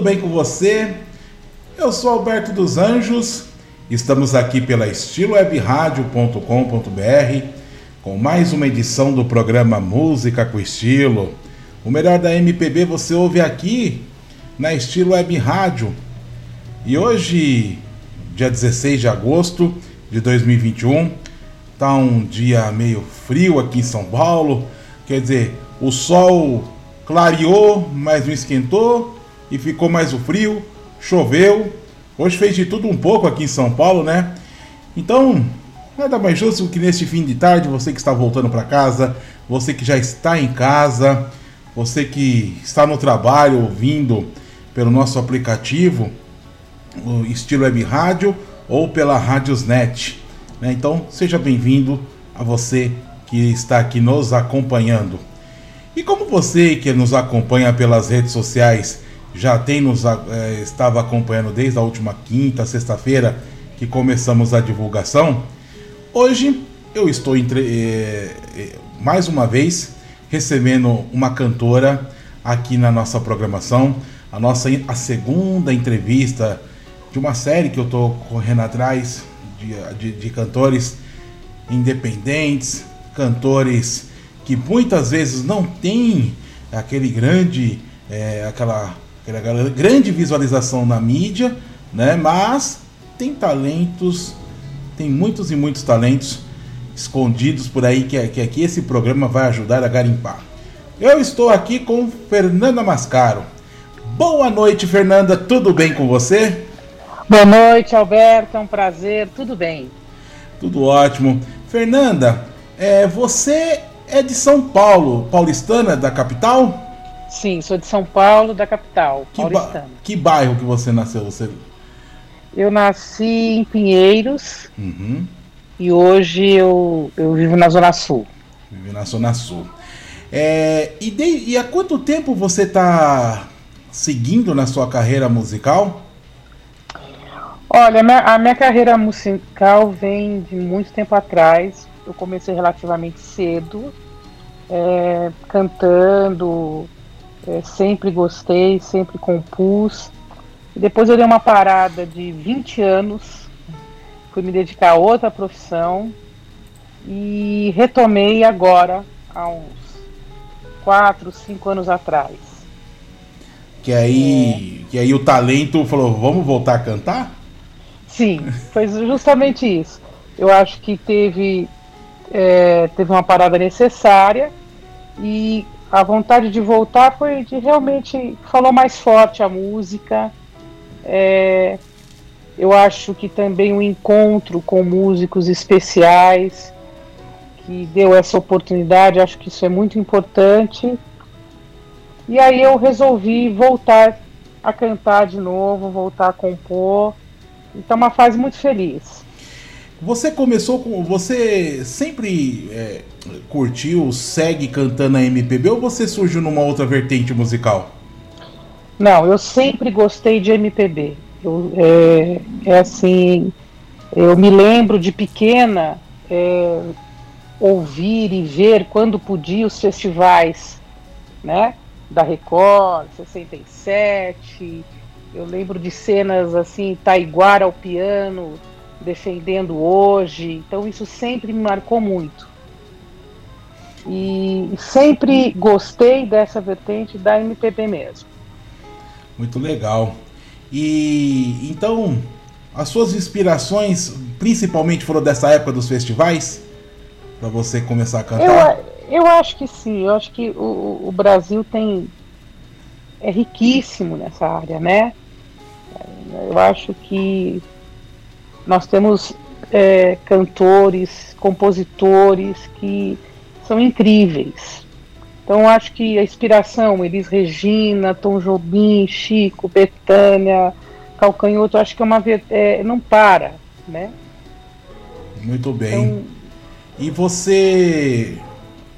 Tudo bem com você? Eu sou Alberto dos Anjos. Estamos aqui pela estilowebradio.com.br com mais uma edição do programa Música com Estilo. O melhor da MPB você ouve aqui na Estilo Web Rádio. E hoje, dia 16 de agosto de 2021, tá um dia meio frio aqui em São Paulo. Quer dizer, o sol clareou, mas não esquentou e ficou mais o frio, choveu. Hoje fez de tudo um pouco aqui em São Paulo, né? Então, nada mais justo que neste fim de tarde, você que está voltando para casa, você que já está em casa, você que está no trabalho ouvindo pelo nosso aplicativo, o Estilo Web Rádio ou pela Radiosnet. Né? Então, seja bem-vindo a você que está aqui nos acompanhando. E como você que nos acompanha pelas redes sociais já tem nos é, estava acompanhando desde a última quinta, sexta-feira que começamos a divulgação, hoje eu estou entre, é, é, mais uma vez recebendo uma cantora aqui na nossa programação, a nossa a segunda entrevista de uma série que eu estou correndo atrás de, de, de cantores independentes, cantores que muitas vezes não têm aquele grande, é, aquela, aquela grande visualização na mídia, né? Mas tem talentos, tem muitos e muitos talentos escondidos por aí que, que aqui esse programa vai ajudar a garimpar. Eu estou aqui com Fernanda Mascaro. Boa noite, Fernanda. Tudo bem com você? Boa noite, Alberto. É um prazer. Tudo bem? Tudo ótimo. Fernanda, é, você é de São Paulo, paulistana da capital? Sim, sou de São Paulo, da capital, que paulistana. Ba que bairro que você nasceu? Você... Eu nasci em Pinheiros. Uhum e hoje eu, eu vivo na Zona Sul. Vive na Zona Sul. É, e, de, e há quanto tempo você está seguindo na sua carreira musical? Olha, a minha, a minha carreira musical vem de muito tempo atrás. Eu comecei relativamente cedo, é, cantando, é, sempre gostei, sempre compus. Depois eu dei uma parada de 20 anos fui me dedicar a outra profissão e retomei agora, há uns quatro, cinco anos atrás. Que aí, é. que aí o talento falou, vamos voltar a cantar? Sim, foi justamente isso. Eu acho que teve, é, teve uma parada necessária e a vontade de voltar foi de realmente falou mais forte a música. É, eu acho que também o encontro com músicos especiais que deu essa oportunidade, acho que isso é muito importante. E aí eu resolvi voltar a cantar de novo, voltar a compor. Então, uma fase muito feliz. Você começou com. Você sempre é, curtiu, segue cantando a MPB ou você surgiu numa outra vertente musical? Não, eu sempre gostei de MPB. Eu, é, é, assim, eu me lembro de pequena é, ouvir e ver quando podia os festivais, né? Da Record, 67. Eu lembro de cenas assim, Taiguara ao piano, defendendo hoje. Então isso sempre me marcou muito. E sempre gostei dessa vertente da MPB mesmo. Muito legal. E então, as suas inspirações principalmente foram dessa época dos festivais? Para você começar a cantar? Eu, eu acho que sim, eu acho que o, o Brasil tem. é riquíssimo nessa área, né? Eu acho que nós temos é, cantores, compositores que são incríveis. Então acho que a inspiração, Elis Regina, Tom Jobim, Chico, Betânia, Calcanhoto, acho que é uma é, não para, né? Muito bem. Então, e você,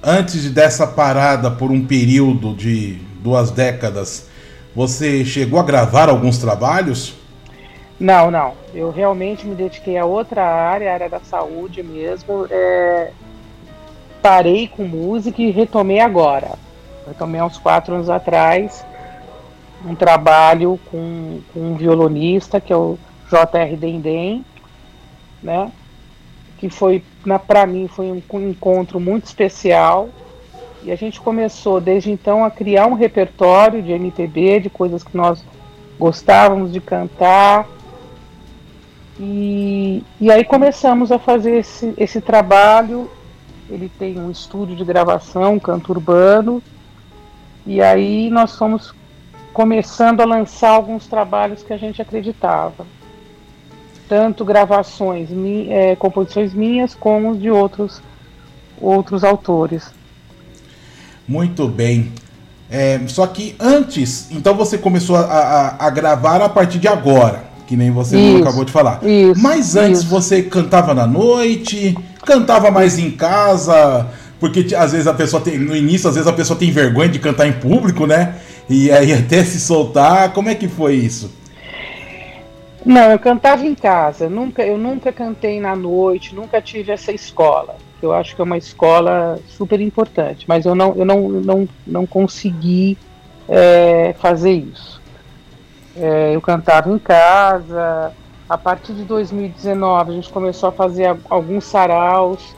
antes dessa parada por um período de duas décadas, você chegou a gravar alguns trabalhos? Não, não. Eu realmente me dediquei a outra área, a área da saúde mesmo. É, parei com música e retomei agora. Eu tomei uns quatro anos atrás um trabalho com, com um violonista que é o J.R. Dendem, né? Que foi, para mim, foi um encontro muito especial. E a gente começou desde então a criar um repertório de MPB, de coisas que nós gostávamos de cantar. E, e aí começamos a fazer esse, esse trabalho. Ele tem um estúdio de gravação, um canto urbano. E aí nós fomos começando a lançar alguns trabalhos que a gente acreditava. Tanto gravações, é, composições minhas, como de outros, outros autores. Muito bem. É, só que antes, então você começou a, a, a, gravar a partir de agora, que nem você isso, acabou de falar. Isso, Mas antes isso. você cantava na noite, cantava mais em casa, porque às vezes a pessoa tem, no início, às vezes a pessoa tem vergonha de cantar em público, né? E aí até se soltar, como é que foi isso? Não, eu cantava em casa, nunca, eu nunca cantei na noite, nunca tive essa escola. Eu acho que é uma escola super importante, mas eu não, eu não, não, não consegui é, fazer isso. É, eu cantava em casa. A partir de 2019 a gente começou a fazer alguns saraus,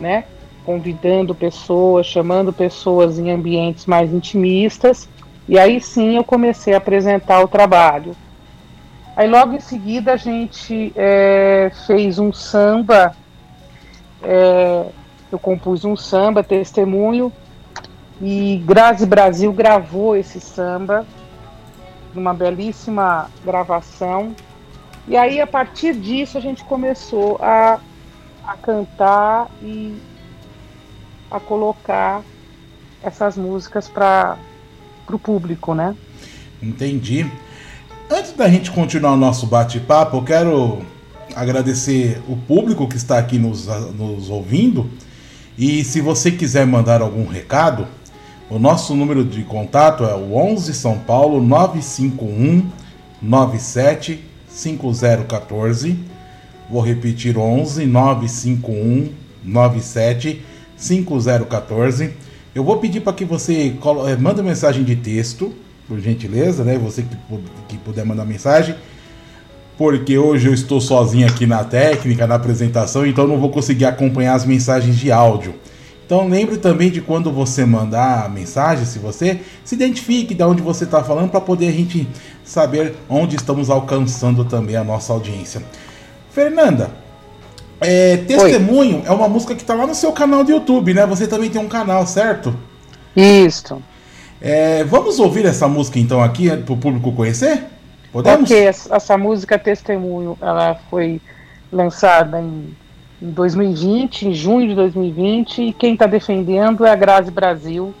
né? Convidando pessoas, chamando pessoas em ambientes mais intimistas. E aí sim eu comecei a apresentar o trabalho. Aí logo em seguida a gente é, fez um samba, é, eu compus um samba, testemunho, e Grazi Brasil gravou esse samba, numa belíssima gravação. E aí a partir disso a gente começou a, a cantar e a colocar essas músicas para o público, né? Entendi. Antes da gente continuar o nosso bate-papo, eu quero agradecer o público que está aqui nos, nos ouvindo. E se você quiser mandar algum recado, o nosso número de contato é o 11 São Paulo 951 97 5014. Vou repetir 11 951 97 5014. Eu vou pedir para que você eh, manda mensagem de texto, por gentileza, né? Você que, que puder mandar mensagem. Porque hoje eu estou sozinho aqui na técnica, na apresentação, então não vou conseguir acompanhar as mensagens de áudio. Então lembre também de quando você mandar a mensagem, se você se identifique de onde você está falando para poder a gente saber onde estamos alcançando também a nossa audiência. Fernanda, é, Testemunho Oi. é uma música que está lá no seu canal do YouTube, né? Você também tem um canal, certo? Isso. É, vamos ouvir essa música então aqui para o público conhecer? Podemos? Ok, essa música Testemunho, ela foi lançada em, em 2020, em junho de 2020, e quem está defendendo é a Grazi Brasil.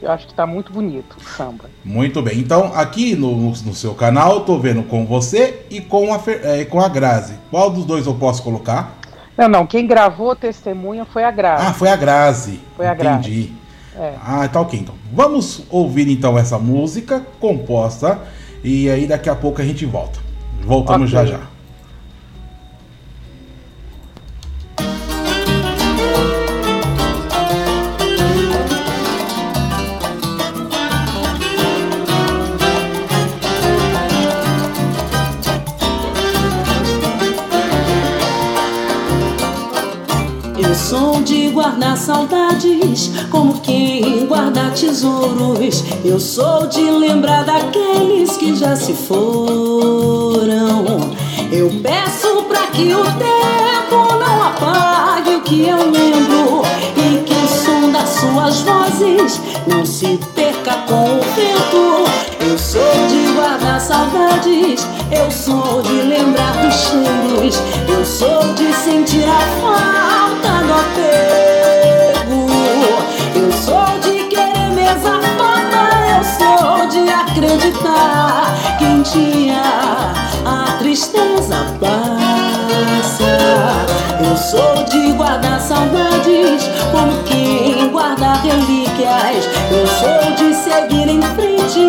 Eu acho que está muito bonito o samba. Muito bem. Então, aqui no, no seu canal, estou vendo com você e com a, é, com a Grazi. Qual dos dois eu posso colocar? Não, não. Quem gravou testemunha foi a Grazi. Ah, foi a Grazi. Foi a Grazi. Entendi. É. Ah, tá ok. Então, vamos ouvir então essa música composta e aí daqui a pouco a gente volta. Voltamos okay. já já. Guardar saudades como quem guarda tesouros. Eu sou de lembrar daqueles que já se foram. Eu peço pra que o tempo não apague o que eu lembro e que o som das suas vozes não se perca com o vento. Eu sou de guardar saudades, eu sou de lembrar dos cheiros, eu sou de sentir a falta dia a tristeza passa. Eu sou de guardar saudades como quem guarda relíquias. Eu sou de seguir em frente,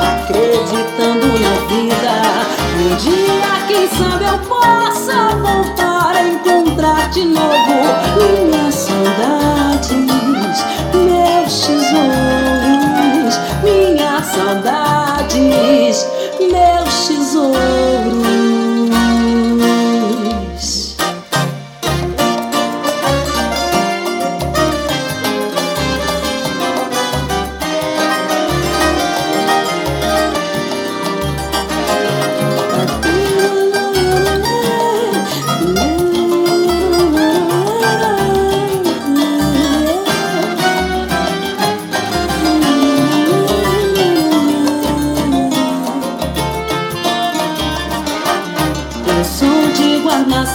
acreditando na vida. Um dia, quem sabe, eu possa voltar a encontrar de novo minhas saudades meus tesouros.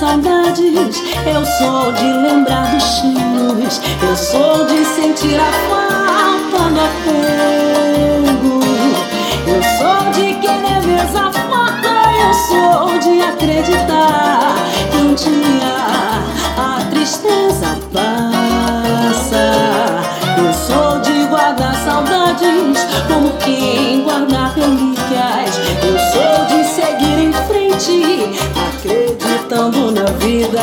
Saudades. Eu sou de lembrar dos chinos. Eu sou de sentir a falta do apego. Eu sou de querer mesa foto. Eu sou de acreditar que um dia a tristeza passa. Eu sou de guardar saudades como quem guarda relíquias. Eu sou de seguir em frente, acreditando na vida.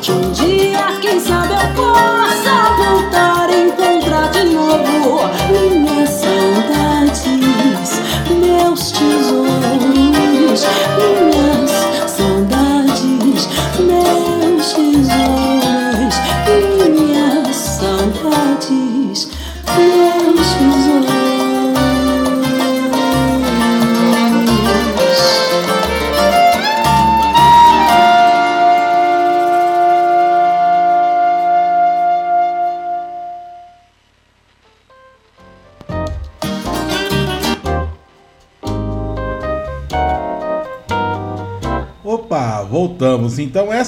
Que um dia, quem sabe, eu possa voltar a encontrar de novo minhas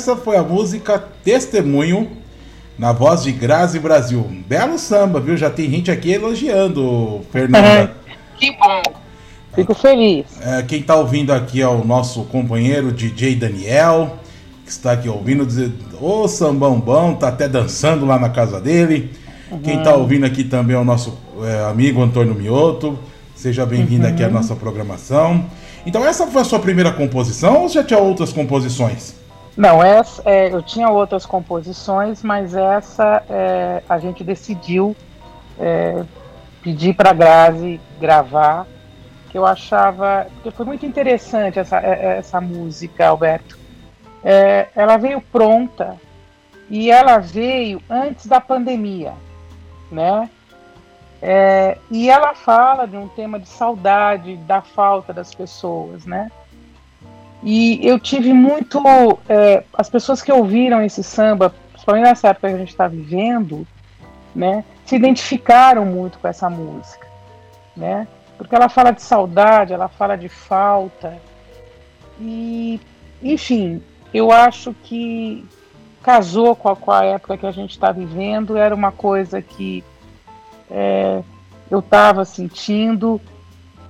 essa foi a música Testemunho na voz de Grazi Brasil. Um belo samba, viu? Já tem gente aqui elogiando, Fernanda. Que bom. Fico feliz. É, quem está ouvindo aqui é o nosso companheiro DJ Daniel, que está aqui ouvindo dizer, ô sambão bom, tá até dançando lá na casa dele. Quem está ouvindo aqui também é o nosso é, amigo Antônio Mioto. Seja bem-vindo aqui à nossa programação. Então essa foi a sua primeira composição ou já tinha outras composições? Não, essa, é, eu tinha outras composições, mas essa é, a gente decidiu é, pedir para a Grazi gravar, que eu achava que foi muito interessante essa, é, essa música, Alberto. É, ela veio pronta e ela veio antes da pandemia, né? É, e ela fala de um tema de saudade, da falta das pessoas, né? E eu tive muito. É, as pessoas que ouviram esse samba, principalmente nessa época que a gente está vivendo, né, se identificaram muito com essa música, né? Porque ela fala de saudade, ela fala de falta. E, enfim, eu acho que casou com a, com a época que a gente está vivendo, era uma coisa que é, eu estava sentindo.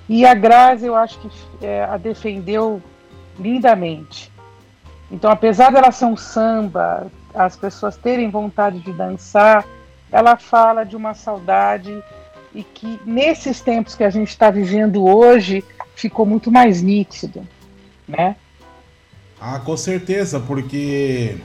E a Grazi, eu acho que é, a defendeu lindamente. Então, apesar dela ser um samba, as pessoas terem vontade de dançar, ela fala de uma saudade e que nesses tempos que a gente está vivendo hoje ficou muito mais nítido, né? Ah, com certeza, porque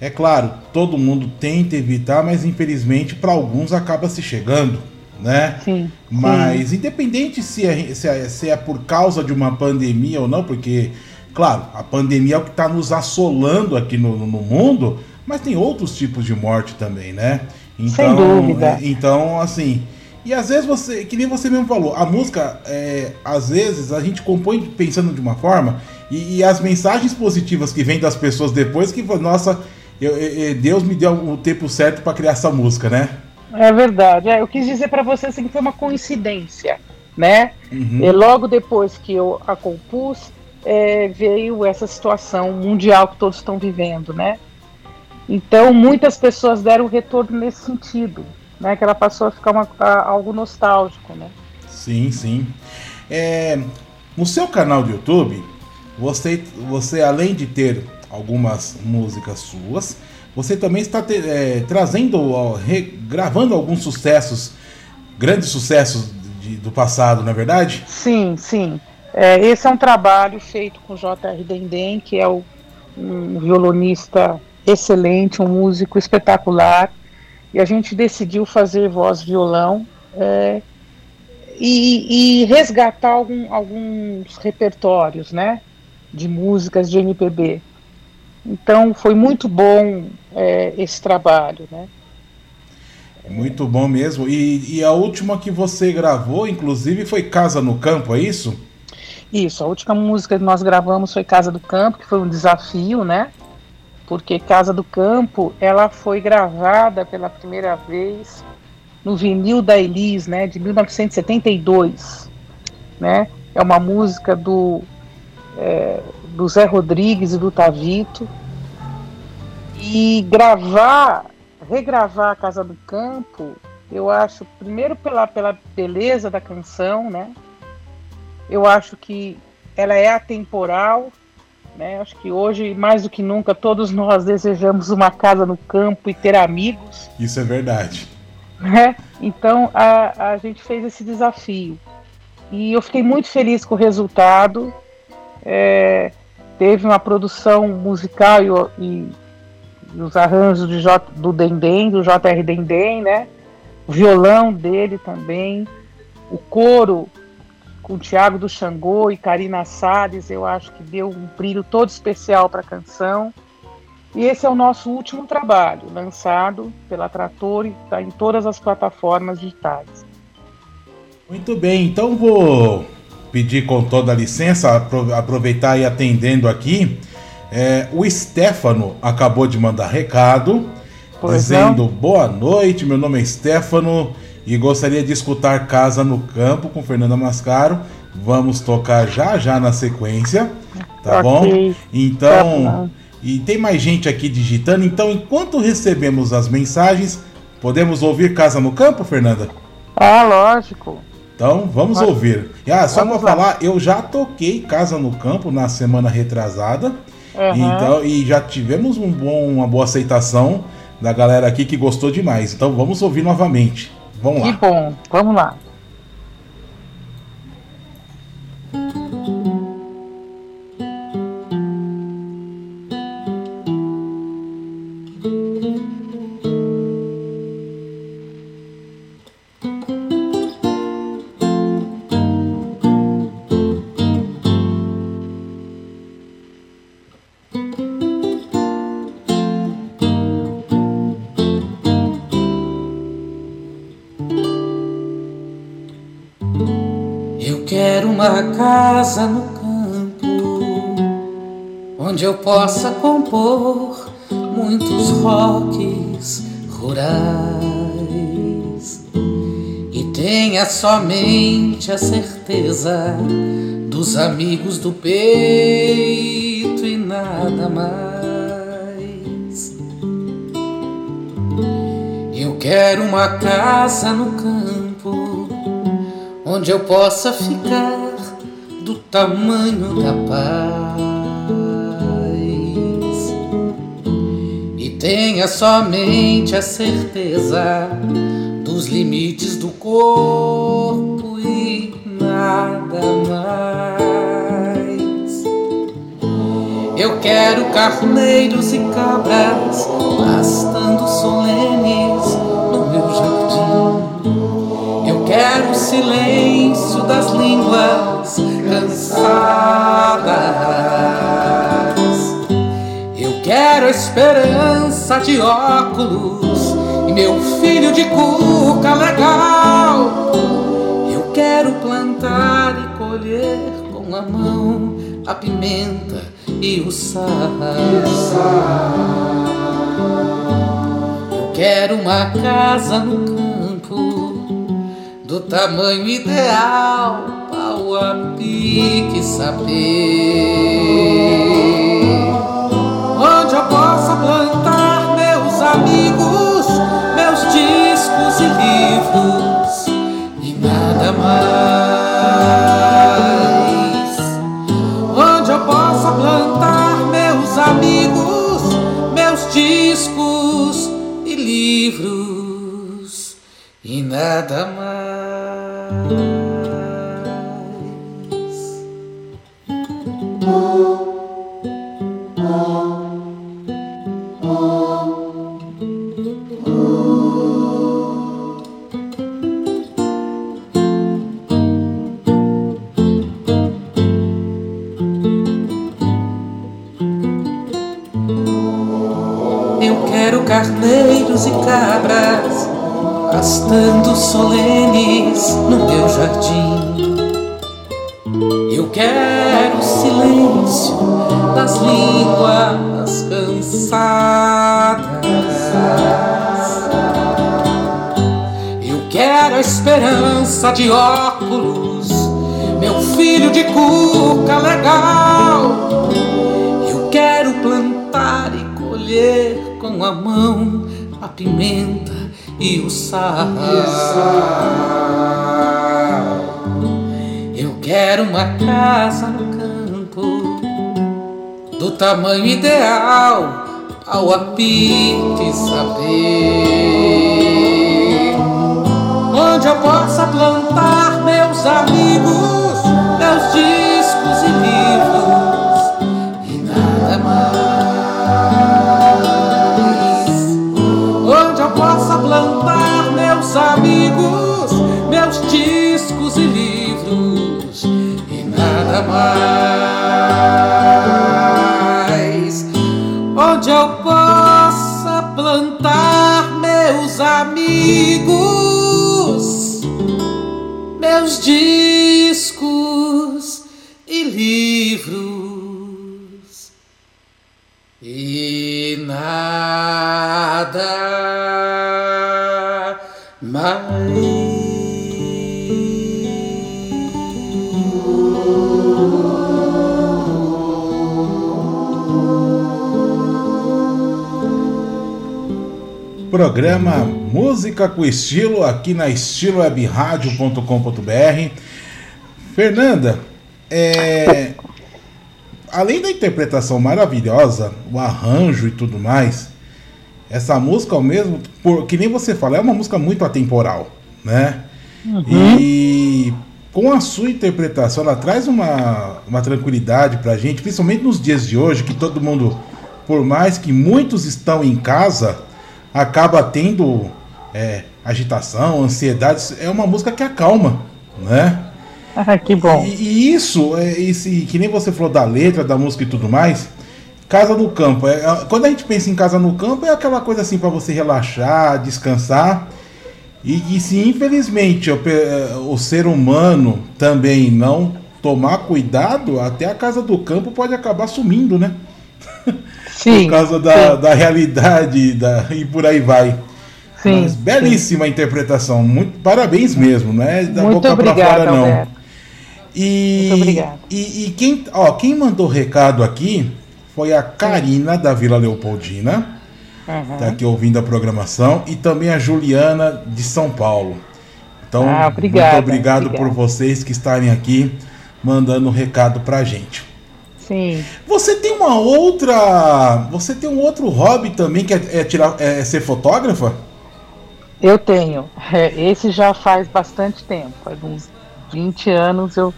é claro, todo mundo tenta evitar, mas infelizmente para alguns acaba se chegando, né? Sim. Mas independente se é, se, é, se é por causa de uma pandemia ou não, porque, claro, a pandemia é o que está nos assolando aqui no, no mundo, mas tem outros tipos de morte também, né? Então, Sem dúvida. é, então, assim. E às vezes você, que nem você mesmo falou, a música, é, às vezes a gente compõe pensando de uma forma, e, e as mensagens positivas que vêm das pessoas depois, que, nossa, eu- eu- Deus me deu o tempo certo para criar essa música, né? É verdade. É, eu quis dizer para você assim, que foi uma coincidência, né? Uhum. E logo depois que eu a compus, é, veio essa situação mundial que todos estão vivendo, né? Então, muitas pessoas deram retorno nesse sentido, né? Que ela passou a ficar uma- a- algo nostálgico, né? Sim, sim. É, no seu canal do YouTube, você, você além de ter algumas músicas suas, você também está te- é, trazendo, gravando alguns sucessos, grandes sucessos de- do passado, não é verdade? Sim, sim. É, esse é um trabalho feito com J.R. Dendem, que é o- um violonista excelente, um músico espetacular. E a gente decidiu fazer voz-violão é, e, e resgatar algum- alguns repertórios, né? De músicas de MPB. Então foi muito bom é, esse trabalho, né? Muito bom mesmo. E, e a última que você gravou, inclusive, foi Casa no Campo, é isso? Isso, a última música que nós gravamos foi Casa do Campo, que foi um desafio, né? Porque Casa do Campo, ela foi gravada pela primeira vez no vinil da Elis, né, de 1972, né? É uma música do é, do Zé Rodrigues e do Tavito. E gravar, regravar a Casa do Campo, eu acho, primeiro pela, pela beleza da canção, né? Eu acho que ela é atemporal, né? Acho que hoje, mais do que nunca, todos nós desejamos uma casa no campo e ter amigos. Isso é verdade. Né? Então a, a gente fez esse desafio. E eu fiquei muito feliz com o resultado. É, teve uma produção musical e, e, os arranjos de J, do Dendem, do JR Dendem, né? O violão dele também, o coro com o Tiago do Xangô e Karina Salles, eu acho que deu um brilho todo especial para a canção. E esse é o nosso último trabalho, lançado pela Trator e está em todas as plataformas digitais. Muito bem, então vou pedir com toda a licença, aproveitar e atendendo aqui. É, o Stefano acabou de mandar recado, pois dizendo não. boa noite, meu nome é Stefano e gostaria de escutar Casa no Campo com Fernanda Mascaro. Vamos tocar já já na sequência, tá okay. bom? Então, tá e tem mais gente aqui digitando, então enquanto recebemos as mensagens, podemos ouvir Casa no Campo, Fernanda? Ah, lógico. Então, vamos Pode. ouvir. Ah, só para falar, eu já toquei Casa no Campo na semana retrasada. Uhum. Então, e já tivemos um bom, uma boa aceitação da galera aqui que gostou demais. Então, vamos ouvir novamente. Vamos lá. Que bom, vamos lá. Casa no campo, onde eu possa compor muitos rocks rurais e tenha somente a certeza dos amigos do peito e nada mais. Eu quero uma casa no campo onde eu possa ficar do tamanho da paz e tenha somente a certeza dos limites do corpo e nada mais. Eu quero carneiros e cabras pastando solenes no meu jardim. Eu quero silêncio das línguas cansadas. Eu quero a esperança de óculos e meu filho de cuca legal. Eu quero plantar e colher com a mão a pimenta e o sal. Eu quero uma casa no campo do tamanho ideal a pique saber onde eu possa plantar meus amigos, meus discos e livros e nada mais. Onde eu possa plantar meus amigos, meus discos e livros e nada mais. carneiros e cabras pastando solenes no meu jardim. Eu quero o silêncio das línguas cansadas. Eu quero a esperança de óculos, meu filho de cuca legal. Eu quero plantar e colher colher com a mão a pimenta e o sal. Eu quero uma casa no campo do tamanho ideal ao apito saber onde eu possa plantar meus amigos, mais. Onde eu possa plantar meus amigos, meus discos e livros e nada mais. Programa Música com Estilo aqui na estilowebradio.com.br. Fernanda, é, além da interpretação maravilhosa, o arranjo e tudo mais, essa música ao mesmo, por, que nem você fala, é uma música muito atemporal, né? E com a sua interpretação, ela traz uma, uma tranquilidade pra gente, principalmente nos dias de hoje, que todo mundo, por mais que muitos estão em casa, acaba tendo é, agitação, ansiedade. É uma música que acalma, né? Ah, que bom. E, e isso, é, esse, que nem você falou da letra, da música e tudo mais. Casa no campo. É, é- quando a gente pensa em casa no campo, é aquela coisa assim para você relaxar, descansar. E, e se infelizmente o, o ser humano também não tomar cuidado, até a casa do campo pode acabar sumindo, né? Sim. Por causa da, sim, da realidade da, e por aí vai. sim, Mas belíssima interpretação, muito parabéns mesmo, não é da Muito boca obrigada, fora não. Alberto. E, Muito obrigada. E, e quem, ó, quem mandou recado aqui foi a Karina da Vila Leopoldina, Uhum. tá aqui ouvindo a programação, e também a Juliana de São Paulo. Então, Ah, obrigada, muito obrigado por obrigada. vocês que estarem aqui mandando recado pra gente. Sim. Você tem uma outra. Você tem um outro hobby também que é, é tirar, é ser fotógrafa? Eu tenho. É, esse já faz bastante tempo. Faz uns 20 anos eu,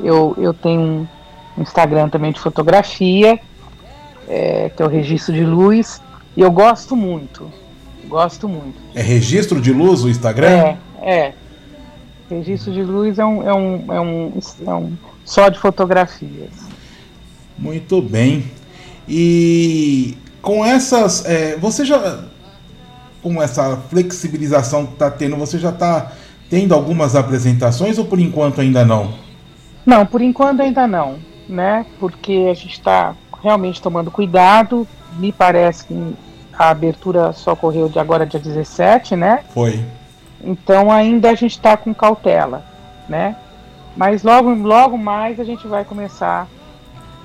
eu, eu tenho um Instagram também de fotografia, é, que é o Registro de Luz. E eu gosto muito. Gosto muito. É registro de luz o Instagram? É, é. Registro de Luz é um, é um, é um, é um só de fotografias. Muito bem. E com essas. é, você já. Com essa flexibilização que está tendo, você já está tendo algumas apresentações ou por enquanto ainda não? Não, por enquanto ainda não, né? Porque a gente está realmente tomando cuidado. Me parece que a abertura só ocorreu de agora dia 17, né? Foi. Então ainda a gente está com cautela, né? Mas logo, logo mais a gente vai começar,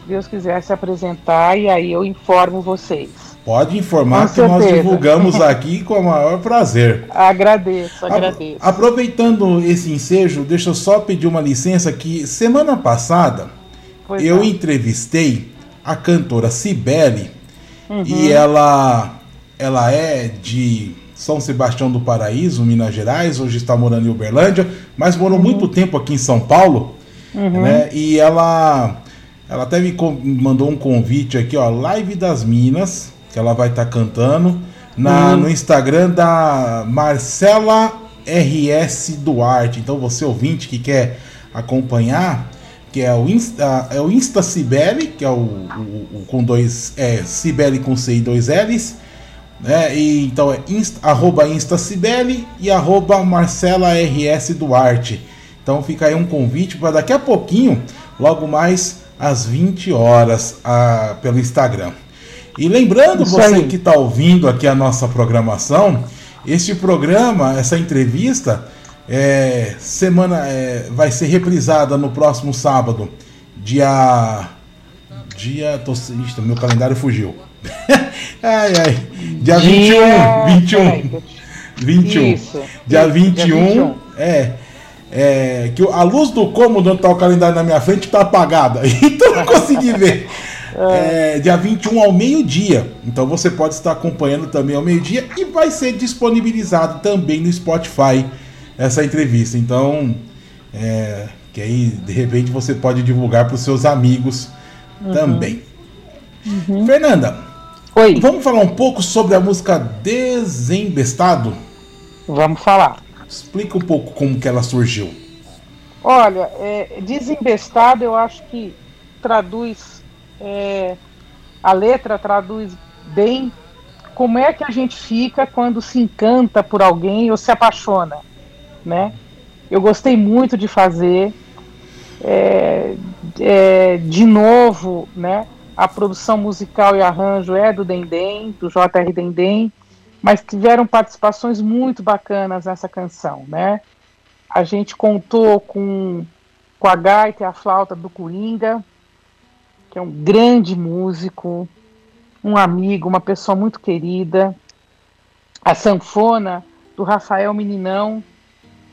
Deus quiser, se apresentar e aí eu informo vocês. Pode informar Com que nós certeza. divulgamos aqui com o maior prazer. Agradeço, A- agradeço. Aproveitando esse ensejo, deixa eu só pedir uma licença que semana passada Pois eu não. entrevistei a cantora Cibele Uhum. e ela ela é de São Sebastião do Paraíso, Minas Gerais, hoje está morando em Uberlândia, mas morou Uhum. muito tempo aqui em São Paulo, né? E ela ela até me mandou um convite aqui, ó, Live das Minas, que ela vai estar cantando Uhum. na, no Instagram da Marcela RS Duarte. Então você ouvinte que quer acompanhar, que é o Insta, é o Insta Cibele, que é o, o- o com dois é Cibele com C e dois L's, né? E então é insta, arroba Insta Cibele e arroba Marcela RS Duarte. Então fica aí um convite para daqui a pouquinho, logo mais às 20 horas, ah, pelo Instagram. E lembrando Isso você aí. que está ouvindo aqui a nossa programação, este programa, essa entrevista, é, semana é, vai ser reprisada no próximo sábado, dia Dia. Tô, ixi, meu calendário fugiu. ai, ai. Dia, dia 21. 21. 21. Isso. Dia 21. Dia 21. É. É, que a luz do cômodo onde está o calendário na minha frente está apagada, então não consegui ver. É, dia 21 ao meio-dia. Então você pode estar acompanhando também ao meio-dia e vai ser disponibilizado também no Spotify essa entrevista. Então, é, que aí de repente você pode divulgar para os seus amigos uhum. também. Uhum. Fernanda, Oi. vamos falar um pouco sobre a música Desembestado? Vamos falar. Explica um pouco como que ela surgiu. Olha, é, Desembestado eu acho que traduz é, a letra traduz bem como é que a gente fica quando se encanta por alguém ou se apaixona, né? Eu gostei muito de fazer, é, é, de novo, né? A produção musical e arranjo é do Dendem, do J.R. Dendem, mas tiveram participações muito bacanas nessa canção, né? A gente contou com, com a gaita e a flauta do Coringa, que é um grande músico, um amigo, uma pessoa muito querida. A sanfona do Rafael Meninão,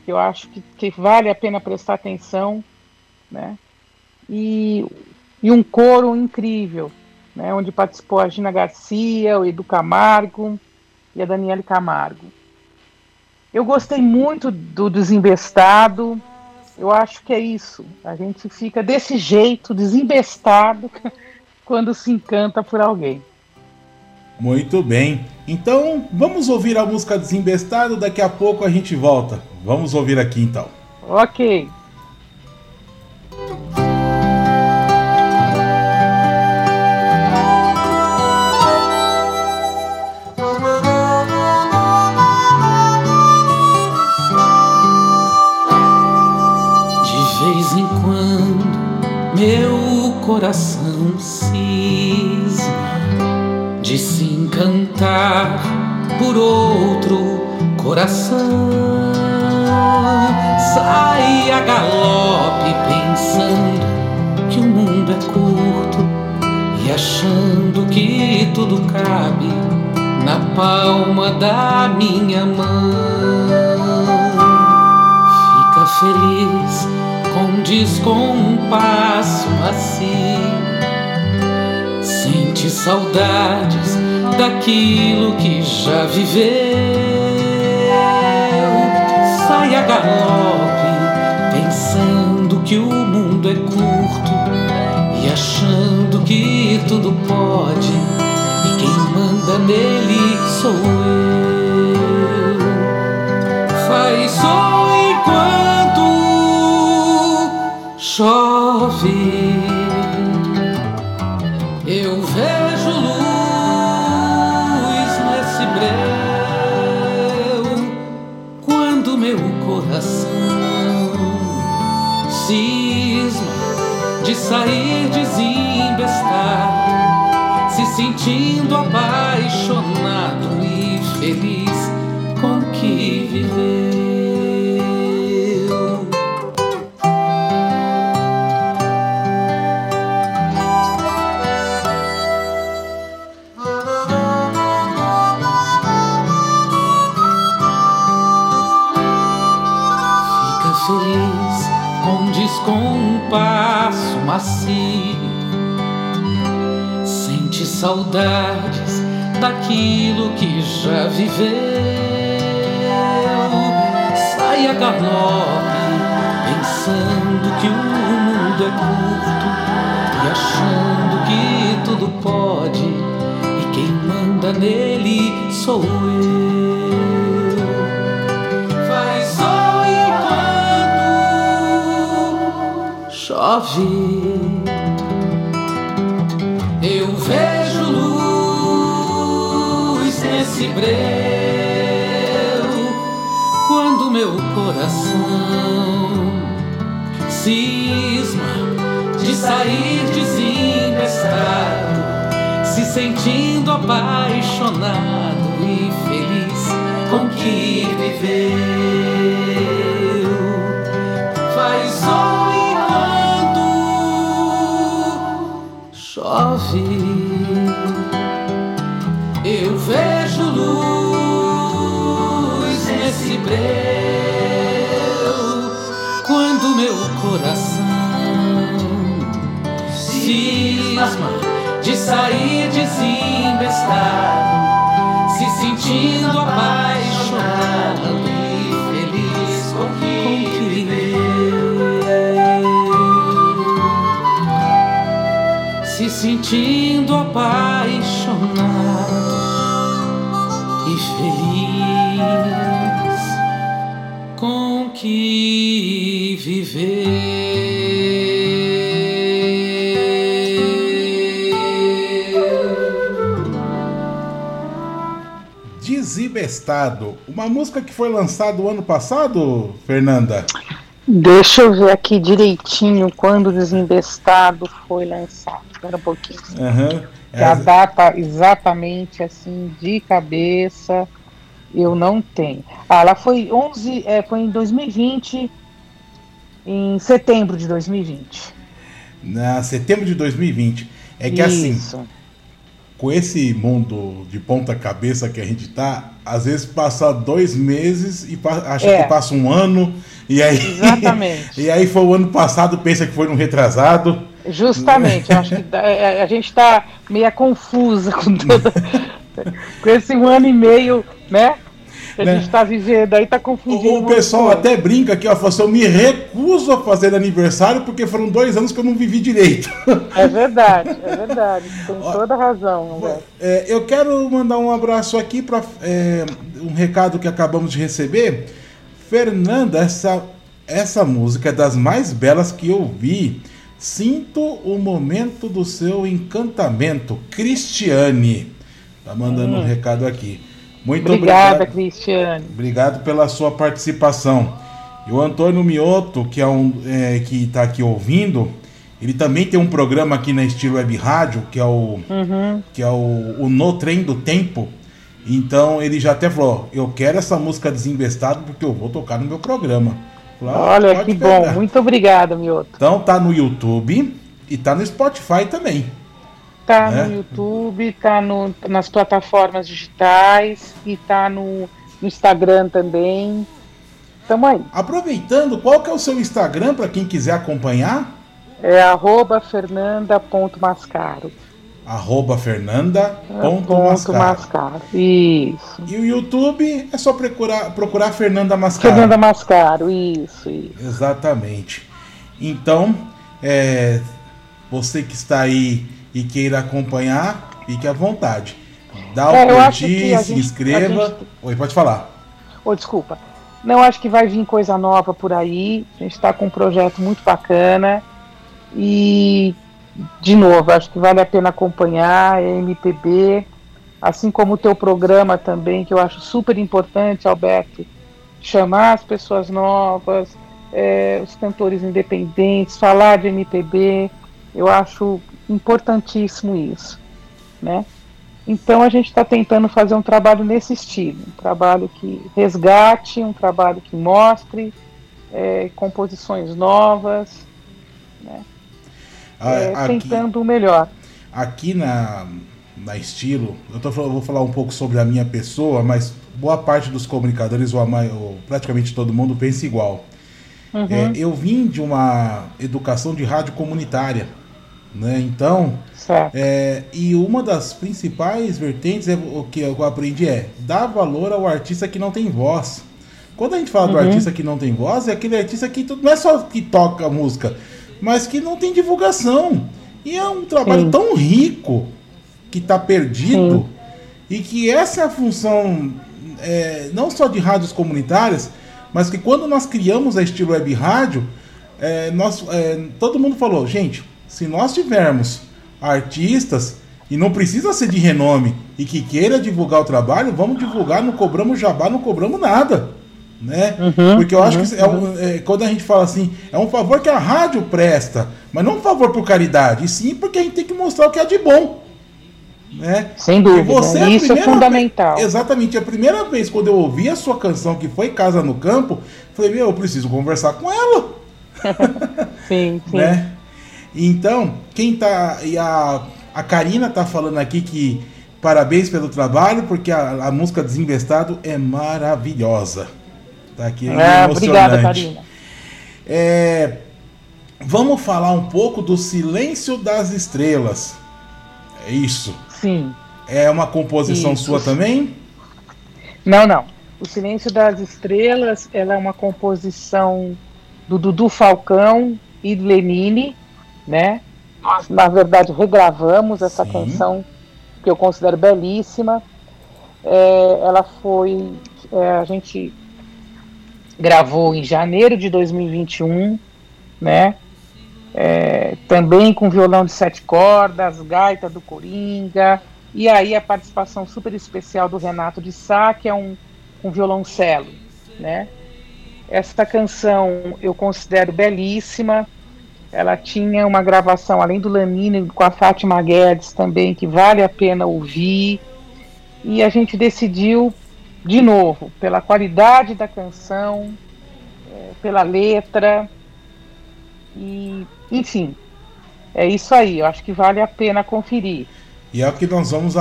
que eu acho que, que vale a pena prestar atenção, né? E, e um coro incrível, né? Onde participou a Gina Garcia, o Edu Camargo e a Daniele Camargo. Eu gostei muito do Desembestado, eu acho que é isso. A gente fica desse jeito, desembestado, quando se encanta por alguém. Muito bem. Então, vamos ouvir a música Desembestado, daqui a pouco a gente volta. Vamos ouvir aqui então. Ok. Coração cisma de se encantar por outro coração. Sai a galope pensando que o mundo é curto e achando que tudo cabe na palma da minha mão. Fica feliz com descompasso macio. Sente saudades daquilo que já viveu. Sai a galope, pensando que o mundo é curto e achando que tudo pode. E quem manda nele sou eu. Faz som chove, eu vejo luz nesse breu quando meu coração cisma de sair desembestado, se sentindo apaixonado e feliz com que viver. Macio. Sente saudades daquilo que já viveu. Sai a galope, pensando que o mundo é curto e achando que tudo pode. E quem manda nele sou eu. Chove. Eu vejo luz nesse breu quando meu coração cisma de sair desembestado, se sentindo apaixonado e feliz com que viveu. eu vejo luz nesse breu quando meu coração cisma de sair desembestado, se sentindo a paz. Sentindo apaixonado e feliz com que viver. Desibestado. Uma música que foi lançada o ano passado, Fernanda? Deixa eu ver aqui direitinho quando o Desembestado foi lançado. Espera um pouquinho. Aham. Que a data exatamente assim, de cabeça, eu não tenho. Ah, ela foi 11, é, foi em 2020, em setembro de 2020. Na setembro de 2020. É que assim, Isso. Com esse mundo de ponta cabeça que a gente tá, às vezes passa dois meses e acha É. que passa um ano, e aí. Exatamente. e aí foi o ano passado, pensa que foi no retrasado. Justamente, eu acho que dá- é, a gente está meio confusa com toda, com esse um ano e meio, né? A Né? gente está vivendo aí, está confundindo. O, o pessoal coisa. até brinca aqui, ó, fala assim, eu me recuso a fazer aniversário porque foram dois anos que eu não vivi direito. É verdade, é verdade. Tem toda razão. É, eu quero mandar um abraço aqui para um recado que acabamos de receber. Fernanda, essa, essa música é das mais belas que eu vi. Sinto o momento do seu encantamento. Cristiane. Tá mandando um recado aqui. Muito Obrigada, obrigado. Cristiane. Obrigado pela sua participação. E o Antônio Mioto, que é um é, que está aqui ouvindo, ele também tem um programa aqui na Estilo Web Rádio, que é o Uhum. que é o, o No Trem do Tempo. Então ele já até falou: eu quero essa música desembestado porque eu vou tocar no meu programa. Falei, "Ah, Olha que pegar." bom, muito obrigada, Mioto. Então tá no YouTube e tá no Spotify também. Tá Né? no YouTube, tá no, nas plataformas digitais e tá no, no Instagram também. Tamo aí. Aproveitando, qual que é o seu Instagram para quem quiser acompanhar? É arroba fernanda.mascaro. Arroba Fernanda ponto Ponto Mascaro. Mascaro. Isso. E o YouTube é só procurar, procurar Fernanda Mascaro. Fernanda Mascaro, isso, isso. Exatamente. Então, é, você que está aí e queira acompanhar, fique à vontade. Dá o É, acho curtir, se gente- inscreva. gente- Oi, pode falar. Ô, desculpa. Não, acho que vai vir coisa nova por aí. A gente está com um projeto muito bacana. E, de novo, acho que vale a pena acompanhar. É MPB. Assim como o teu programa também, que eu acho super importante, Alberto. Chamar as pessoas novas, é, os cantores independentes, falar de MPB. Eu acho importantíssimo isso. Né? Então a gente está tentando fazer um trabalho nesse estilo, um trabalho que resgate, um trabalho que mostre é, composições novas, Ah, é, aqui, tentando o melhor. aqui na, na Estilo, eu, tô, eu vou falar um pouco sobre a minha pessoa, mas boa parte dos comunicadores, ou, ou praticamente todo mundo, pensa igual. Uhum. É, eu vim de uma educação de rádio comunitária. Né? Então. É, e uma das principais vertentes é o que eu aprendi é dar valor ao artista que não tem voz. Quando a gente fala do Uhum. artista que não tem voz, é aquele artista que não é só que toca música, mas que não tem divulgação. E é um trabalho Sim. tão rico que está perdido e que essa é a função é, não só de rádios comunitárias, mas que quando nós criamos a estilo web rádio, é, nós, é, todo mundo falou, gente, se nós tivermos artistas e não precisa ser de renome e que queira divulgar o trabalho, vamos divulgar, não cobramos jabá, não cobramos nada. Né? Uhum, Porque eu acho uhum, que é um- é, quando a gente fala assim, é um favor que a rádio presta, mas não um favor por caridade, sim porque a gente tem que mostrar o que é de bom. Né? Sem dúvida. você a Isso é fundamental. exatamente. A primeira vez quando eu ouvi a sua canção, que foi Casa no Campo, falei, meu, eu preciso conversar com ela. Sim, sim. Né? Então, quem tá. E a, a Karina tá falando aqui que Parabéns pelo trabalho, porque a, a música Desinvestado é maravilhosa. Tá aqui, é ah, Obrigada, Karina. É, vamos falar um pouco do Silêncio das Estrelas. É isso? Sim. É uma composição isso. sua também? Não, não. O Silêncio das Estrelas ela é uma composição do Dudu Falcão e do Lenine, né? Nós, na verdade, regravamos essa Sim. canção que eu considero belíssima. É, ela foi. É, a gente gravou em janeiro de 2021, né? É, também com violão de sete cordas, gaita do Coringa, e aí a participação super especial do Renato de Sá, que é um, um violoncelo, né? Esta canção eu considero belíssima. Ela tinha uma gravação, além do Lanini, com a Fátima Guedes também, que vale a pena ouvir. E a gente decidiu, de novo, pela qualidade da canção, é, pela letra. E, enfim, é isso aí. Eu acho que vale a pena conferir. E é o que nós vamos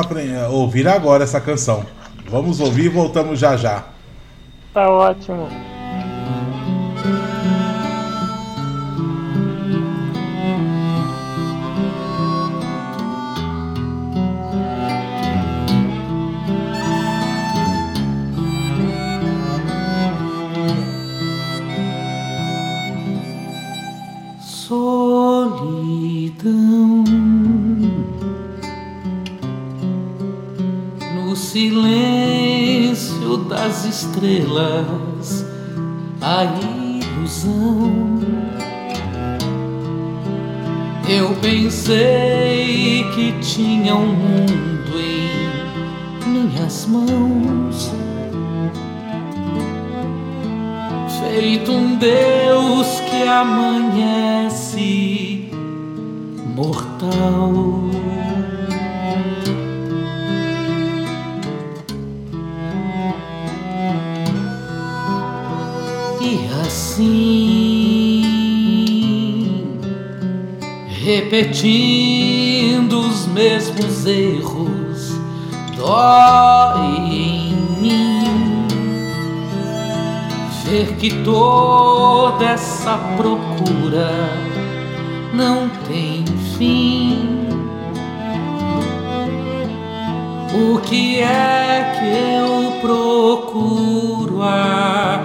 ouvir agora, essa canção. Vamos ouvir e voltamos já já. Tá ótimo. Das estrelas a ilusão. Eu pensei que tinha um mundo em minhas mãos, feito um Deus que amanhece mortal. Repetindo os mesmos erros, dói em mim ver que toda essa procura não tem fim. O que é que eu procuro afinal?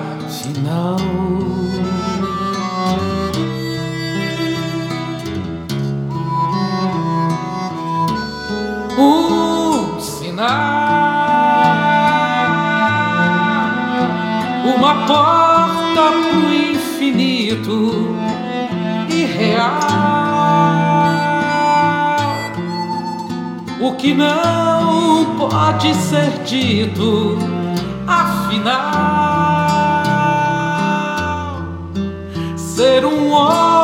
Porta pro infinito irreal. O que não pode ser dito, afinal, ser um homem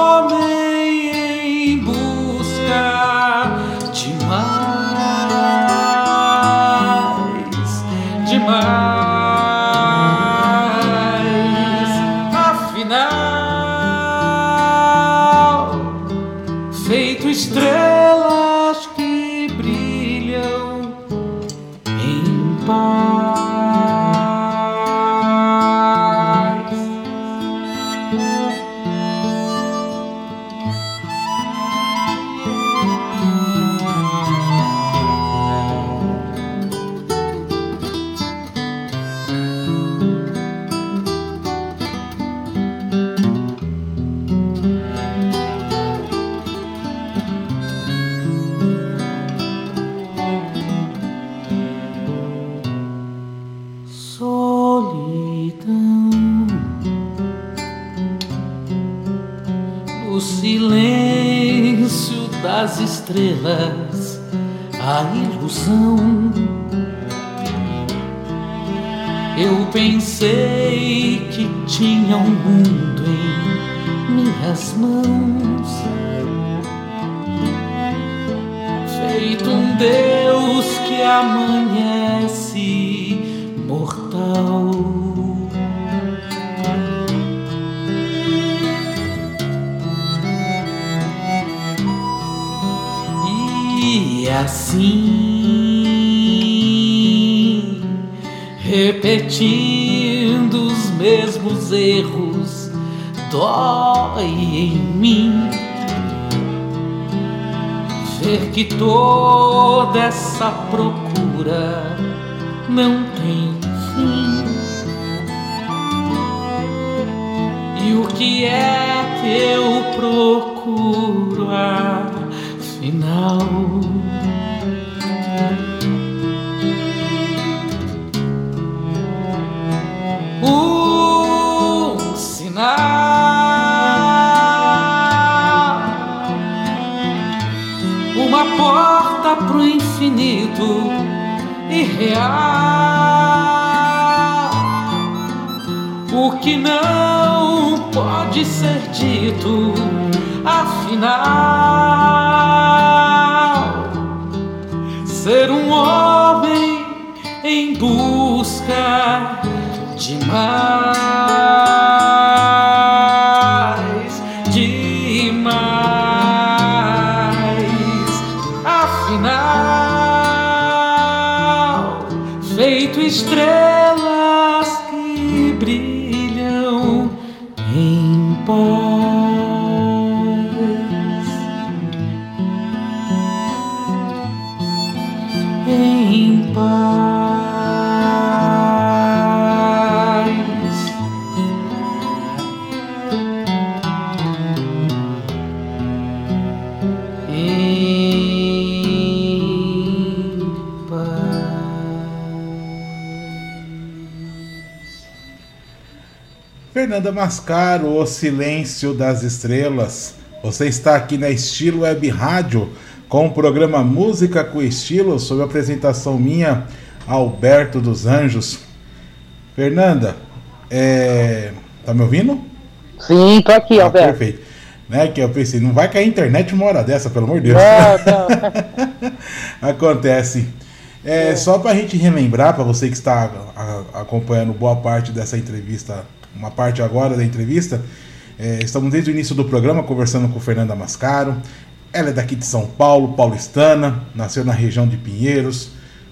estrelas a ilusão. Eu pensei que tinha um mundo em minhas mãos, feito um Deus que amanhece mortal. Assim repetindo os mesmos erros, dói em mim. Ver que toda essa procura não tem fim. E o que é que eu procuro afinal? Infinito irreal. O que não pode ser dito, afinal, ser um homem em busca de mais, de mais, afinal, estrelas Fernanda Mascaro, O Silêncio das Estrelas. Você está aqui na Estilo Web Rádio com o programa Música com Estilo, sob a apresentação minha, Alberto dos Anjos. Fernanda, é... tá me ouvindo? Sim, tô aqui, Ah, Alberto. perfeito. Né, que eu pensei, não vai cair a internet uma hora dessa, pelo amor de Deus. Não, não. Acontece. É, Só para a gente relembrar, para você que está acompanhando boa parte dessa entrevista, uma parte agora da entrevista, é, estamos desde o início do programa conversando com Fernanda Mascaro. Ela é daqui de São Paulo, paulistana, nasceu na região de Pinheiros,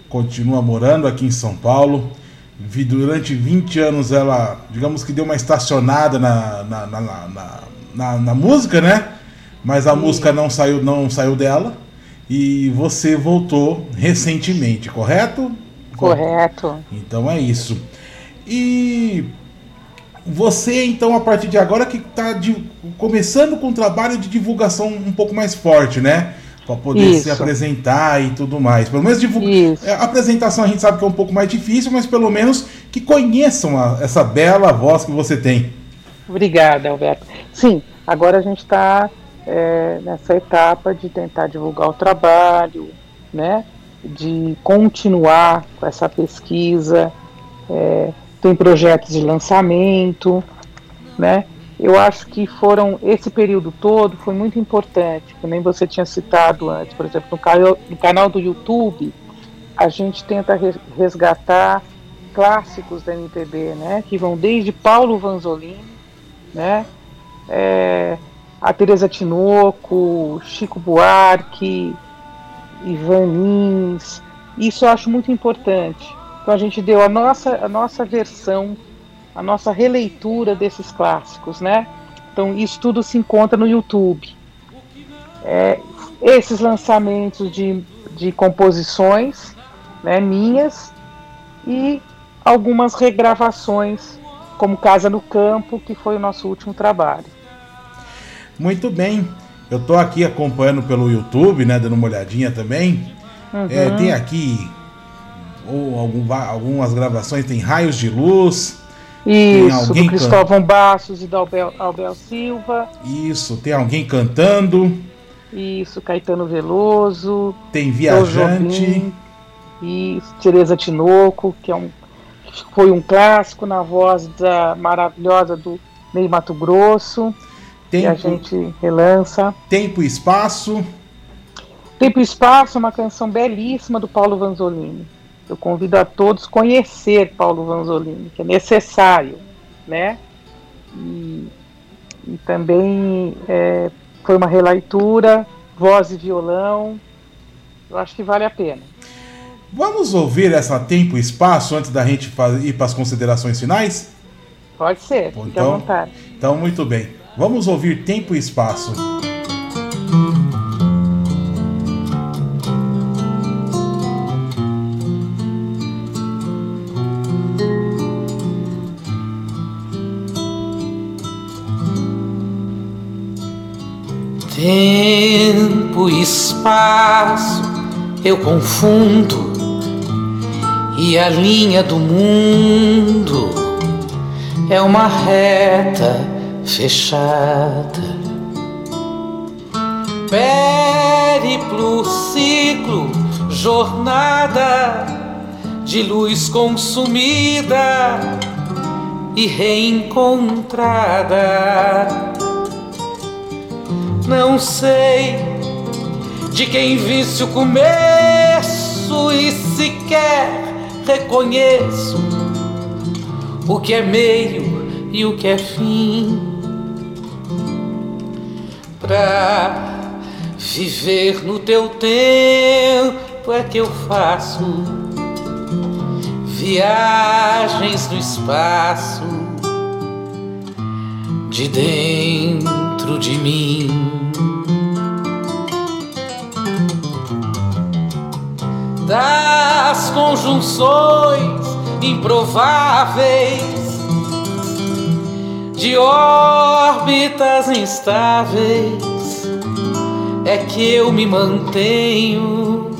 continua morando aqui em São Paulo. Vi durante 20 anos ela, digamos que deu uma estacionada na, na, na, na, na- na- na música, né? Mas a música não saiu, não saiu dela. E você voltou recentemente, correto? Correto. Então é isso. E você, então, a partir de agora que está começando com um trabalho de divulgação um pouco mais forte, né? Para poder se Isso. apresentar e tudo mais. Pelo menos divulgar. Isso. A apresentação a gente sabe que é um pouco mais difícil, mas pelo menos que conheçam a- essa bela voz que você tem. Obrigada, Alberto. Sim, agora a gente está nessa etapa de tentar divulgar o trabalho, né? De continuar com essa pesquisa. é, tem projetos de lançamento, né? Eu acho que foram esse período todo foi muito importante, que nem você tinha citado antes, por exemplo, no canal, no canal do YouTube, a gente tenta res- resgatar clássicos da MPB, né? Que vão desde Paulo Vanzolini, né? É, a Teresa Tinoco, Chico Buarque, Ivan Lins. Isso eu acho muito importante. Então a gente deu a nossa, a nossa versão, a nossa releitura desses clássicos, né? Então isso tudo se encontra no YouTube. É, esses lançamentos de, de composições né, minhas e algumas regravações, como Casa no Campo, que foi o nosso último trabalho. Muito bem. Eu tô aqui acompanhando pelo YouTube, né? Dando uma olhadinha também. É, tem aqui ou algum algumas gravações, tem raios de luz. Isso, do Cristóvão Bastos e do Albel, Albel Silva. Isso, tem alguém cantando, Isso, Caetano Veloso. tem viajante. Jobim, Isso, Teresa Tinoco, que é um, foi um clássico na voz da maravilhosa do Ney Mato Grosso. que a Tempo, gente relança. tempo e espaço. Tempo e Espaço é uma canção belíssima do Paulo Vanzolini. Eu convido a todos a conhecer Paulo Vanzolini, que é necessário, né? E, e também é, foi uma releitura, voz e violão. Eu acho que vale a pena. Vamos ouvir essa tempo e espaço antes da gente ir para as considerações finais? Pode ser, então, à vontade. Então, muito bem. Vamos ouvir tempo e espaço. Tempo e espaço eu confundo, e a linha do mundo é uma reta fechada. Périplo, ciclo, jornada de luz consumida e reencontrada não sei de quem visse o começo e sequer reconheço o que é meio e o que é fim. Pra viver no teu tempo é que eu faço viagens no espaço de dentro de mim. Das conjunções improváveis de órbitas instáveis é que eu me mantenho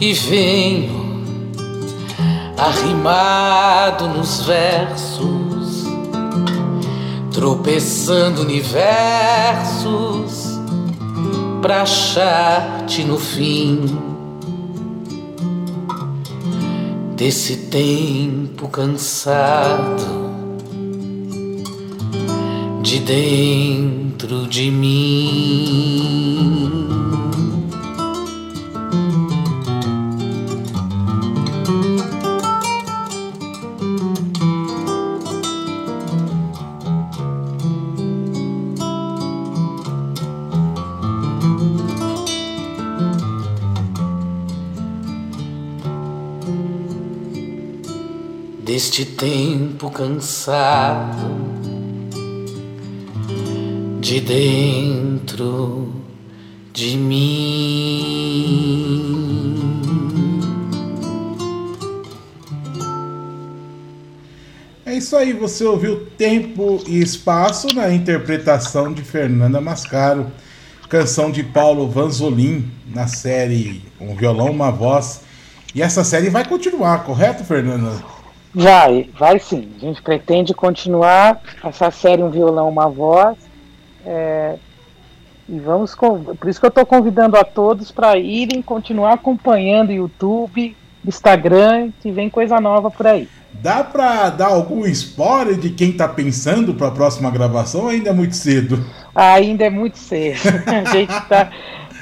e venho arrimado nos versos, tropeçando universos pra achar-te no fim desse tempo cansado de dentro de mim. Deste tempo cansado de dentro de mim. É isso aí, você ouviu Tempo e Espaço na interpretação de Fernanda Mascaro, canção de Paulo Vanzolin na série Um Violão, Uma Voz. E essa série vai continuar, correto, Fernanda? Vai, vai sim. A gente pretende continuar essa série Um Violão, Uma Voz. É, e vamos. Por isso que eu estou convidando a todos para irem continuar acompanhando YouTube, Instagram, que vem coisa nova por aí. Dá para dar algum spoiler de quem está pensando para a próxima gravação? Ainda é muito cedo. Ainda é muito cedo. a gente está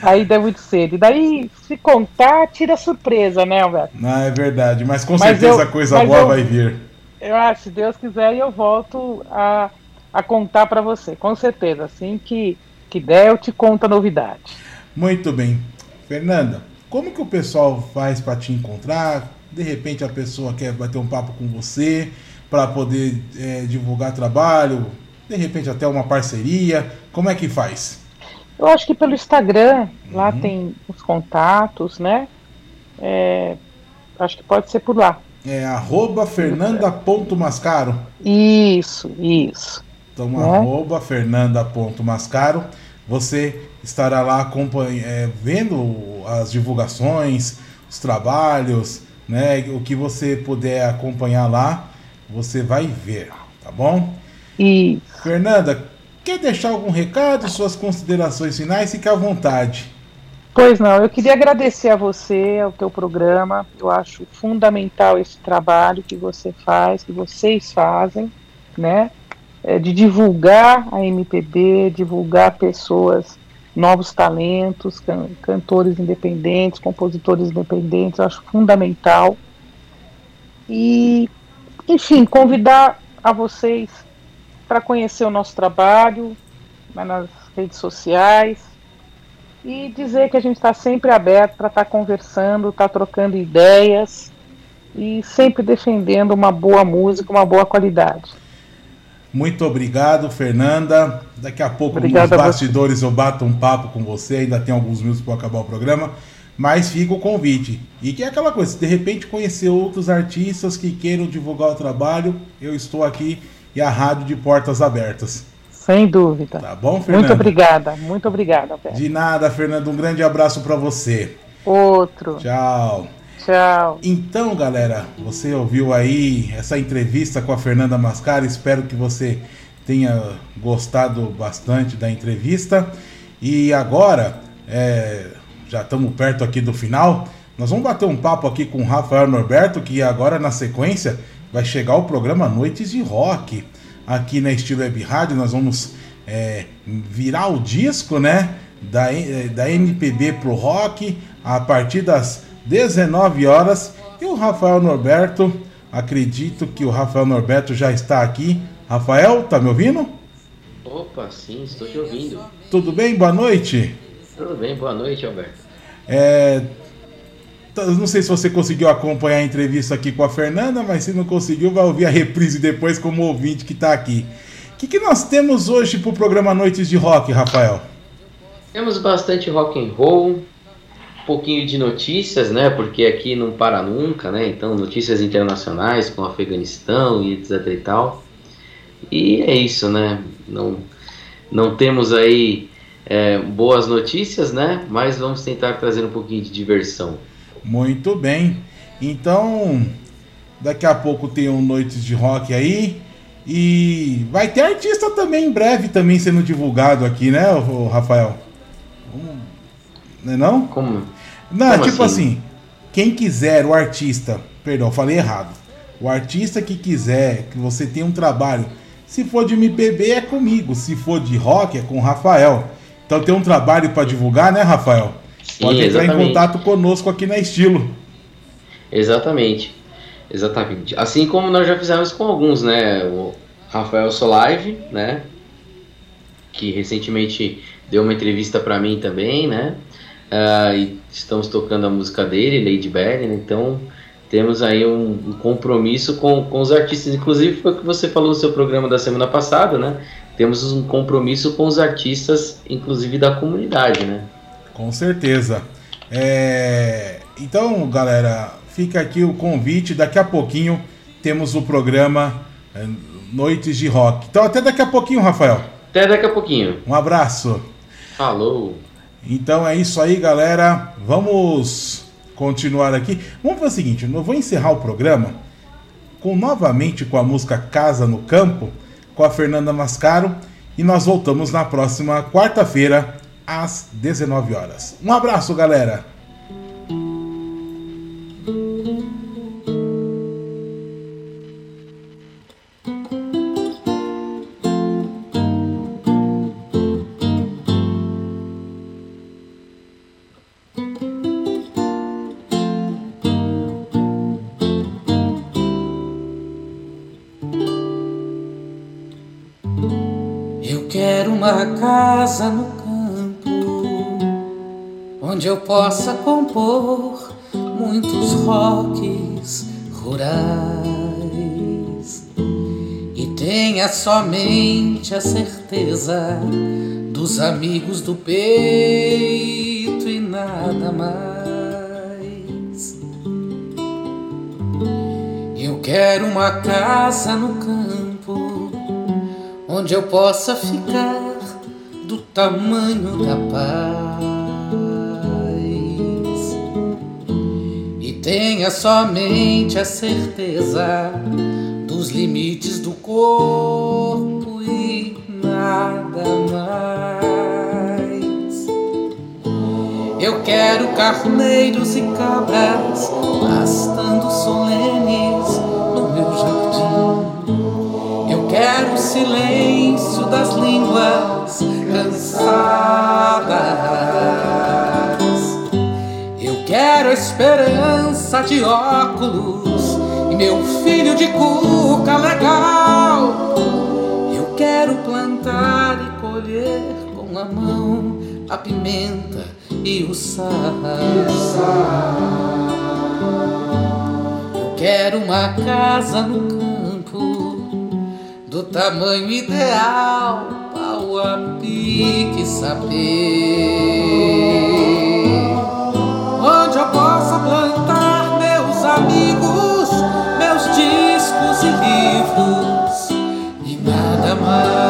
Ainda é muito cedo. E daí, se contar, tira surpresa, né, Alberto? Não, é verdade, mas com mas certeza eu, coisa boa eu, vai vir. Eu acho, se Deus quiser, eu volto a, a contar para você, com certeza. Assim que, que der, eu te conto a novidade. Muito bem. Fernanda, como que o pessoal faz para te encontrar? De repente a pessoa quer bater um papo com você para poder é, divulgar trabalho, de repente até uma parceria. Como é que faz? Eu acho que pelo Instagram, uhum. lá tem os contatos, né? É, acho que pode ser por lá. É arroba fernanda.mascaro. Isso, isso. Então, né? arroba fernanda.mascaro. Você estará lá é, vendo as divulgações, os trabalhos, né? O que você puder acompanhar lá, você vai ver, tá bom? Isso. Fernanda, Quer deixar algum recado, suas considerações finais? Fique à vontade. Pois não, eu queria agradecer a você, ao teu programa. Eu acho fundamental esse trabalho que você faz, que vocês fazem, né? É, de divulgar a MPB, divulgar pessoas, novos talentos, can cantores independentes, compositores independentes. Eu acho fundamental. E, enfim, convidar a vocês para conhecer o nosso trabalho nas redes sociais, e dizer que a gente está sempre aberto para estar tá conversando, estar tá trocando ideias e sempre defendendo uma boa música, uma boa qualidade. Muito obrigado, Fernanda. Daqui a pouco, Obrigado nos bastidores, eu bato um papo com você. Ainda tem alguns minutos para acabar o programa. Mas fica o convite. E que é aquela coisa, se de repente conhecer outros artistas que queiram divulgar o trabalho, eu estou aqui e a rádio de portas abertas. Sem dúvida. Tá bom, Fernanda? Muito obrigada, muito obrigada. De nada, Fernanda. Um grande abraço para você. Outro. Tchau. Tchau. Então, galera, você ouviu aí essa entrevista com a Fernanda Mascara. Espero que você tenha gostado bastante da entrevista. E agora, é, já estamos perto aqui do final. Nós vamos bater um papo aqui com o Rafael Norberto, que agora na sequência vai chegar o programa Noites de Rock. Aqui na Estilo Web Rádio, nós vamos é, virar o disco, né? Da, da MPB pro rock a partir das 19 horas. E o Rafael Norberto, acredito que o Rafael Norberto já está aqui. Rafael, tá me ouvindo? Opa, sim, estou te ouvindo. Tudo bem? Boa noite. Tudo bem, boa noite, Alberto. É, não sei se você conseguiu acompanhar a entrevista aqui com a Fernanda, mas se não conseguiu, vai ouvir a reprise depois como ouvinte que está aqui. O que, que nós temos hoje para o programa Noites de Rock, Rafael? Temos bastante rock and roll, um pouquinho de notícias, né? Porque aqui não para nunca, né? Então, notícias internacionais com Afeganistão e etc e tal. E é isso, né? Não, não temos aí é, boas notícias, né? Mas vamos tentar trazer um pouquinho de diversão. Muito bem. Então, daqui a pouco tem um Noites de Rock aí. E vai ter artista também em breve também sendo divulgado aqui, né, Rafael? Não é não? Como? Não, Como tipo assim? assim, quem quiser, o artista, perdão, falei errado. O artista que quiser, que você tenha um trabalho, se for de MPB é comigo, se for de rock é com o Rafael. Então tem um trabalho para divulgar, né, Rafael? Sim, Pode entrar exatamente. em contato conosco aqui na Estilo. Exatamente. Exatamente. Assim como nós já fizemos com alguns, né? O Rafael Solive, né? Que recentemente deu uma entrevista para mim também, né? Uh, e estamos tocando a música dele, Lady Belly, né? então temos aí um, um, compromisso com, com os artistas. Inclusive foi o que você falou no seu programa da semana passada, né? Temos um compromisso com os artistas, inclusive da comunidade, né? Com certeza. É... Então, galera, fica aqui o convite. Daqui a pouquinho temos o programa é, Noites de Rock. Então, até daqui a pouquinho, Rafael. Até daqui a pouquinho. Um abraço. Falou. Então é isso aí, galera. Vamos continuar aqui. Vamos fazer o seguinte: eu vou encerrar o programa com novamente com a música Casa no Campo, com a Fernanda Mascaro, e nós voltamos na próxima quarta-feira às 19 horas. Um abraço, galera. casa no onde eu possa compor muitos rocks rurais e tenha somente a certeza dos amigos do peito e nada mais. Eu quero uma casa no campo onde eu possa ficar do tamanho da paz tenha somente a certeza dos limites do corpo e nada mais. Eu quero carneiros e cabras pastando solenes no meu jardim. Eu quero o silêncio das línguas cansadas. Quero esperança de óculos e meu filho de cuca legal. Eu quero plantar e colher com a mão a pimenta e o sal. Eu quero uma casa no campo do tamanho ideal ao a pique saber onde eu possa plantar meus amigos, meus discos e livros e nada mais.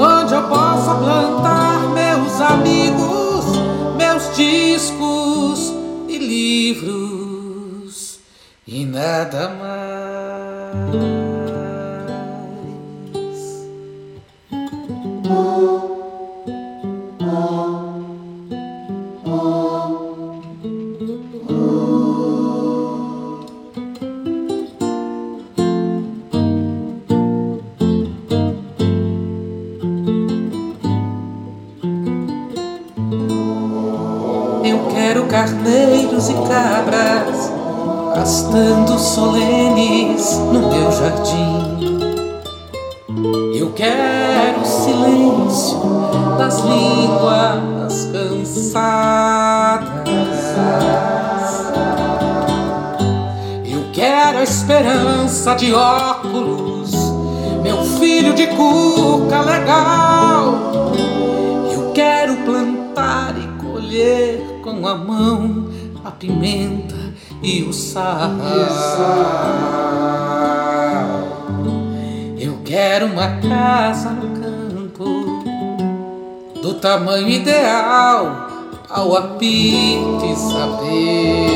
Onde eu possa plantar meus amigos, meus discos e livros e nada mais. Carneiros e cabras pastando solenes no meu jardim. Eu quero o silêncio das línguas cansadas. Eu quero a esperança de óculos, meu filho de cuca legal. Eu quero plantar e colher a mão a pimenta e o sal. Eu quero uma casa no campo do tamanho ideal ao apito saber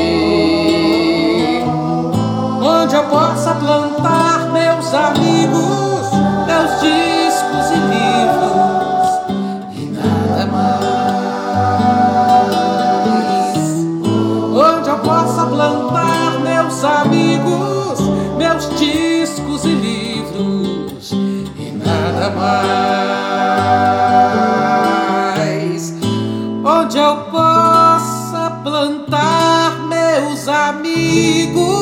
onde eu possa plantar meus amigos, Onde eu possa plantar meus amigos,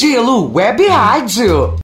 Estilo Web Rádio.